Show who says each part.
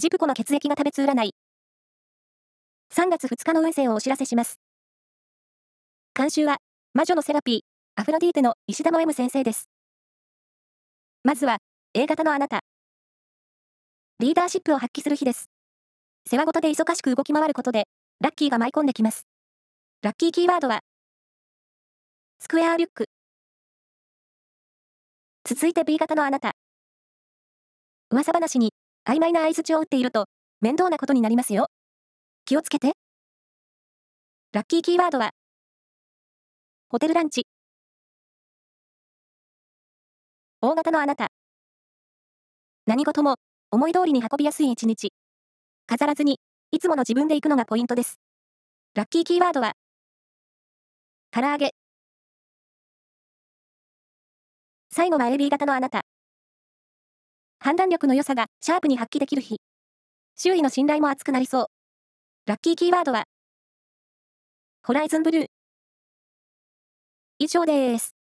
Speaker 1: ジプコの血液が食べつ占い。3月2日の運勢をお知らせします。監修は、魔女のセラピー、アフロディーテの石田の M 先生です。まずは、A 型のあなた。リーダーシップを発揮する日です。世話ごとで忙しく動き回ることで、ラッキーが舞い込んできます。ラッキーキーワードは、スクエアリュック。続いて B 型のあなた。噂話に曖昧な相槌を打っていると面倒なことになりますよ。気をつけて。ラッキーキーワードは、ホテルランチ。大型のあなた。何事も思い通りに運びやすい一日。飾らずに、いつもの自分で行くのがポイントです。ラッキーキーワードは、唐揚げ。最後は AB 型のあなた。判断力の良さがシャープに発揮できる日。周囲の信頼も厚くなりそう。ラッキーキーワードは、ホライズンブルー。以上です。